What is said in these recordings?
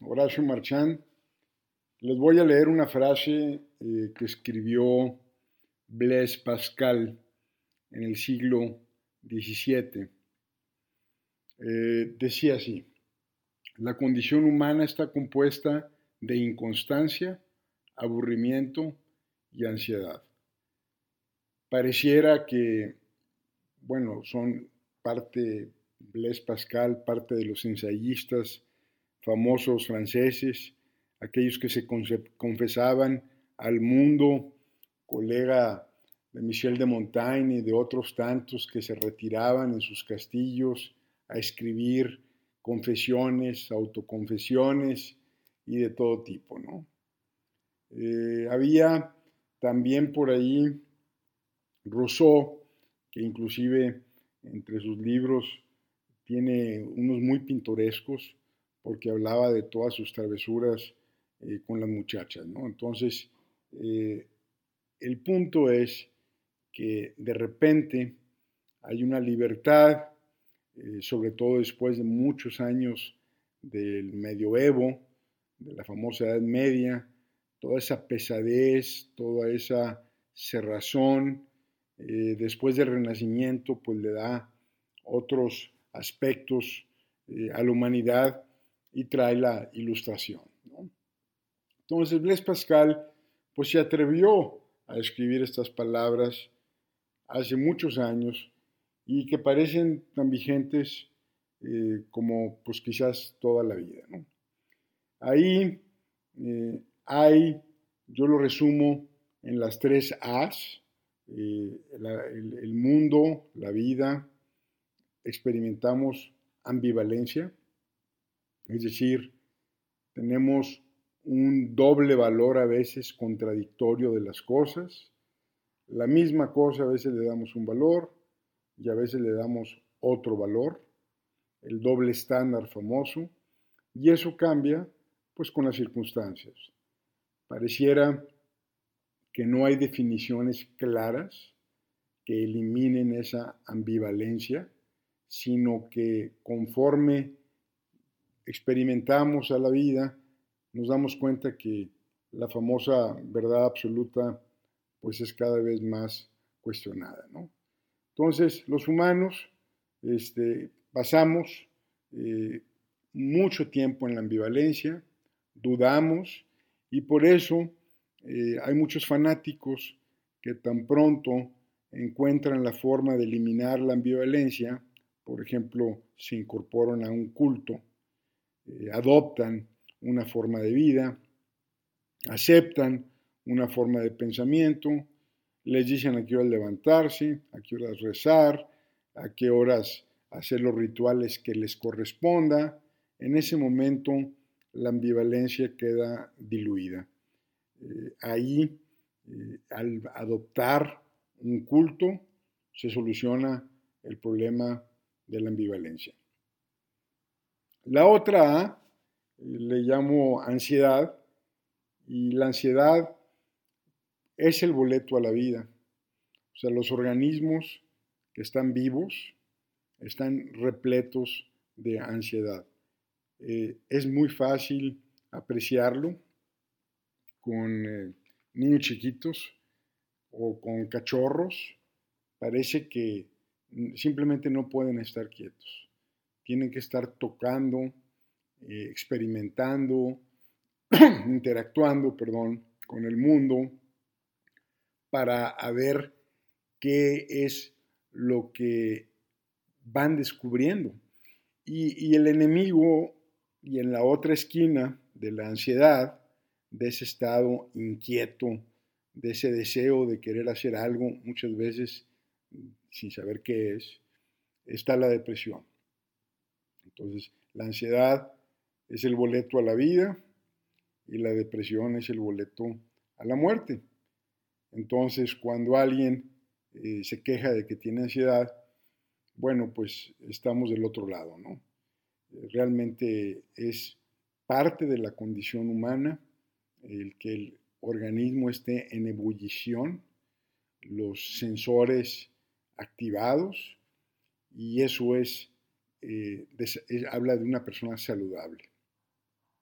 Horacio Marchand, les voy a leer una frase eh, que escribió Blaise Pascal en el siglo XVII. Eh, decía así, la condición humana está compuesta de inconstancia, aburrimiento y ansiedad. Pareciera que, bueno, son parte, Blaise Pascal, parte de los ensayistas famosos franceses, aquellos que se confesaban al mundo, colega de Michel de Montaigne y de otros tantos que se retiraban en sus castillos a escribir confesiones, autoconfesiones y de todo tipo, ¿no? Eh, había también por ahí Rousseau, que inclusive entre sus libros tiene unos muy pintorescos, porque hablaba de todas sus travesuras eh, con las muchachas, ¿no? Entonces, eh, el punto es que de repente hay una libertad, eh, sobre todo después de muchos años del medioevo, de la famosa Edad Media, toda esa pesadez, toda esa cerrazón, después del Renacimiento, pues le da otros aspectos a la humanidad y trae la ilustración. Entonces Blaise Pascal pues se atrevió a escribir estas palabras hace muchos años y que parecen tan vigentes eh, como pues quizás toda la vida. Ahí eh, hay, yo lo resumo en las tres A's, eh, el mundo, la vida, experimentamos ambivalencia, es decir, tenemos un doble valor a veces contradictorio de las cosas. La misma cosa a veces le damos un valor y a veces le damos otro valor, el doble estándar famoso, y eso cambia pues con las circunstancias. Pareciera que no hay definiciones claras que eliminen esa ambivalencia, sino que conforme experimentamos a la vida, nos damos cuenta que la famosa verdad absoluta pues es cada vez más cuestionada. Entonces, los humanos este, pasamos eh, mucho tiempo en la ambivalencia, dudamos y por eso eh, hay muchos fanáticos que tan pronto encuentran la forma de eliminar la ambivalencia, por ejemplo, se incorporan a un culto, eh, adoptan una forma de vida, aceptan una forma de pensamiento, les dicen a qué horas levantarse, a qué horas rezar, a qué horas hacer los rituales que les corresponda. En ese momento la ambivalencia queda diluida. Eh, ahí, eh, al adoptar un culto, se soluciona el problema de la ambivalencia. La otra A le llamo ansiedad y la ansiedad es el boleto a la vida. O sea, los organismos que están vivos están repletos de ansiedad. Eh, es muy fácil apreciarlo con eh, niños chiquitos o con cachorros. Parece que simplemente no pueden estar quietos. Tienen que estar tocando, eh, experimentando, interactuando, perdón, con el mundo para ver qué es lo que van descubriendo. Y, y, el enemigo, y en la otra esquina de la ansiedad, de ese estado inquieto, de ese deseo de querer hacer algo, muchas veces sin saber qué es, está la depresión. Entonces, la ansiedad es el boleto a la vida y la depresión es el boleto a la muerte. Entonces, cuando alguien eh, se queja de que tiene ansiedad, bueno, pues estamos del otro lado, ¿no? Realmente es parte de la condición humana el que el organismo esté en ebullición, los sensores activados, y eso es, eh, habla de una persona saludable.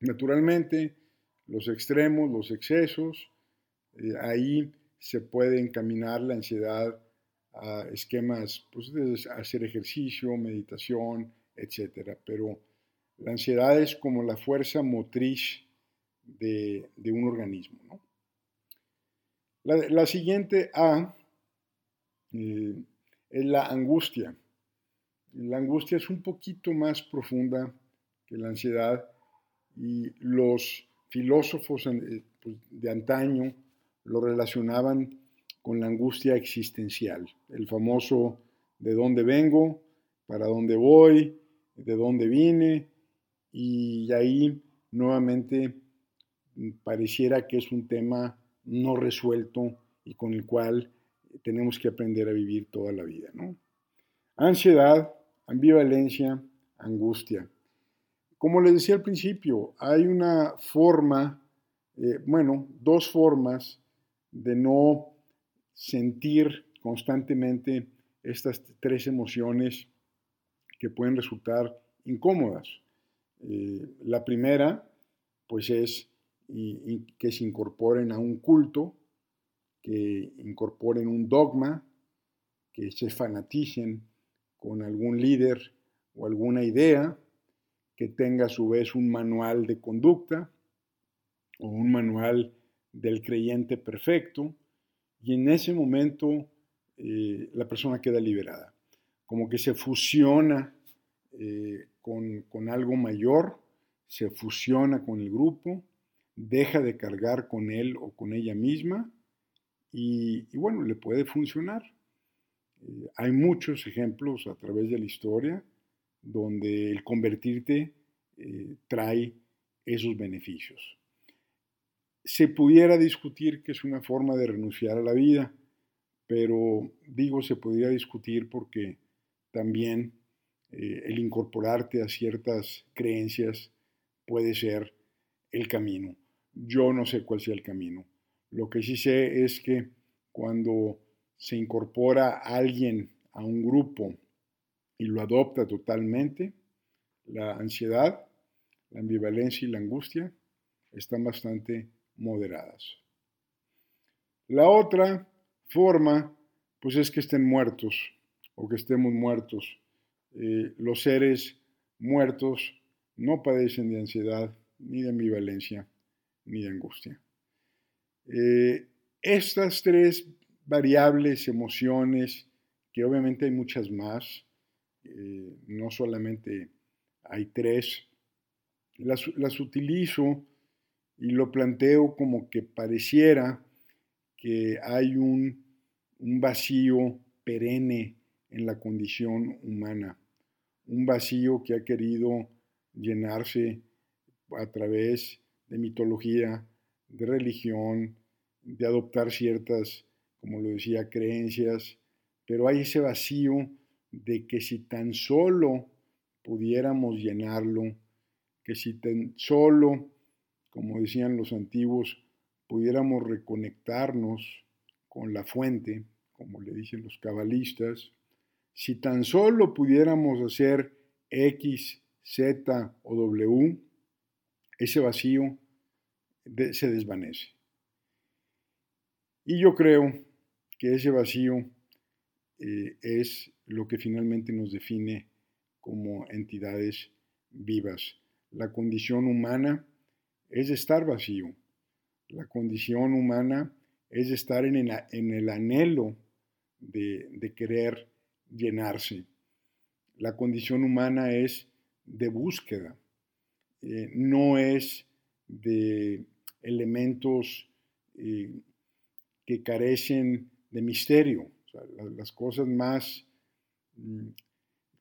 Naturalmente, los extremos, los excesos, eh, ahí se puede encaminar la ansiedad a esquemas, pues de hacer ejercicio, meditación, etc. Pero la ansiedad es como la fuerza motriz de, un organismo. La, siguiente A eh, es la angustia. La angustia es un poquito más profunda que la ansiedad y los filósofos eh, pues, de antaño lo relacionaban con la angustia existencial, el famoso de dónde vengo, para dónde voy, de dónde vine, y ahí nuevamente pareciera que es un tema no resuelto y con el cual tenemos que aprender a vivir toda la vida. ¿no? Ansiedad, ambivalencia, angustia. Como les decía al principio, hay una forma, eh, bueno, dos formas de no sentir constantemente estas tres emociones que pueden resultar incómodas. Eh, la primera, pues es que se incorporen a un culto, que incorporen un dogma, que se fanaticen con algún líder o alguna idea, que tenga a su vez un manual de conducta o un manual del creyente perfecto, y en ese momento eh, la persona queda liberada, como que se fusiona eh, con, algo mayor, se fusiona con el grupo, deja de cargar con él o con ella misma y, bueno, le puede funcionar. Eh, hay muchos ejemplos a través de la historia donde el convertirte trae esos beneficios se pudiera discutir que es una forma de renunciar a la vida, pero digo se podría discutir porque también eh, el incorporarte a ciertas creencias puede ser el camino. Yo no sé cuál sea el camino. Lo que sí sé es que cuando se incorpora alguien a un grupo y lo adopta totalmente, la ansiedad, la ambivalencia y la angustia están bastante moderadas. La otra forma, pues es que estén muertos o que estemos muertos. Eh, los seres muertos no padecen de ansiedad, ni de ambivalencia, ni de angustia. Eh, estas tres variables, emociones, que obviamente hay muchas más, eh, no solamente hay tres, las, las utilizo y lo planteo como que pareciera que hay un, vacío perenne en la condición humana, un vacío que ha querido llenarse a través de mitología, de religión, de adoptar ciertas, como lo decía, creencias, pero hay ese vacío de que si tan solo pudiéramos llenarlo, que si tan solo como decían los antiguos, pudiéramos reconectarnos con la fuente, como le dicen los cabalistas, si tan solo pudiéramos hacer X, Z o W, ese vacío se desvanece. Y yo creo que ese vacío eh, es lo que finalmente nos define como entidades vivas. La condición humana es estar vacío. La condición humana es estar en el, anhelo de, querer llenarse. La condición humana es de búsqueda, eh, no es de elementos eh, que carecen de misterio. las cosas más, mm,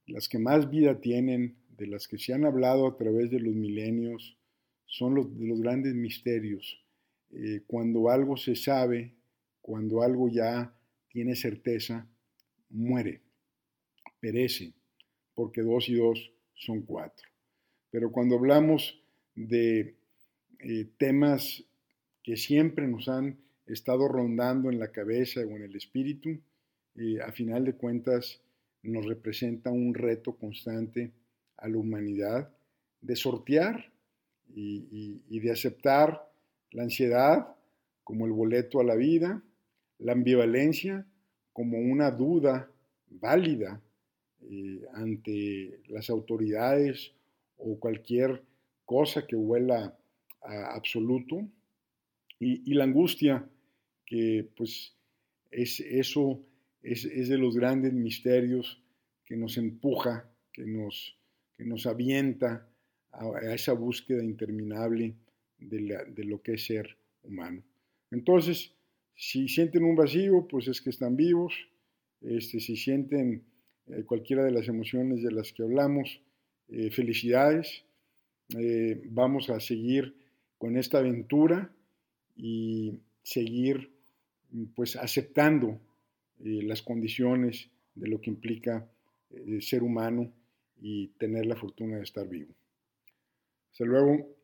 las que más vida tienen, de las que se han hablado a través de los milenios, son los, de los grandes misterios. Eh, cuando algo se sabe, cuando algo ya tiene certeza, muere, perece, porque dos y dos son cuatro. Pero cuando hablamos de eh, temas que siempre nos han estado rondando en la cabeza o en el espíritu, eh, a final de cuentas nos representa un reto constante a la humanidad de sortear y, de aceptar la ansiedad como el boleto a la vida, la ambivalencia como una duda válida eh, ante las autoridades o cualquier cosa que huela a absoluto, y, la angustia, que pues es eso, es, es, de los grandes misterios que nos empuja, que nos, que nos avienta a, esa búsqueda interminable de, lo que es ser humano. Entonces, si sienten un vacío, pues es que están vivos. Este, si sienten eh, cualquiera de las emociones de las que hablamos, eh, felicidades. Eh, vamos a seguir con esta aventura y seguir pues aceptando las condiciones de lo que implica ser humano y tener la fortuna de estar vivo. Hasta luego.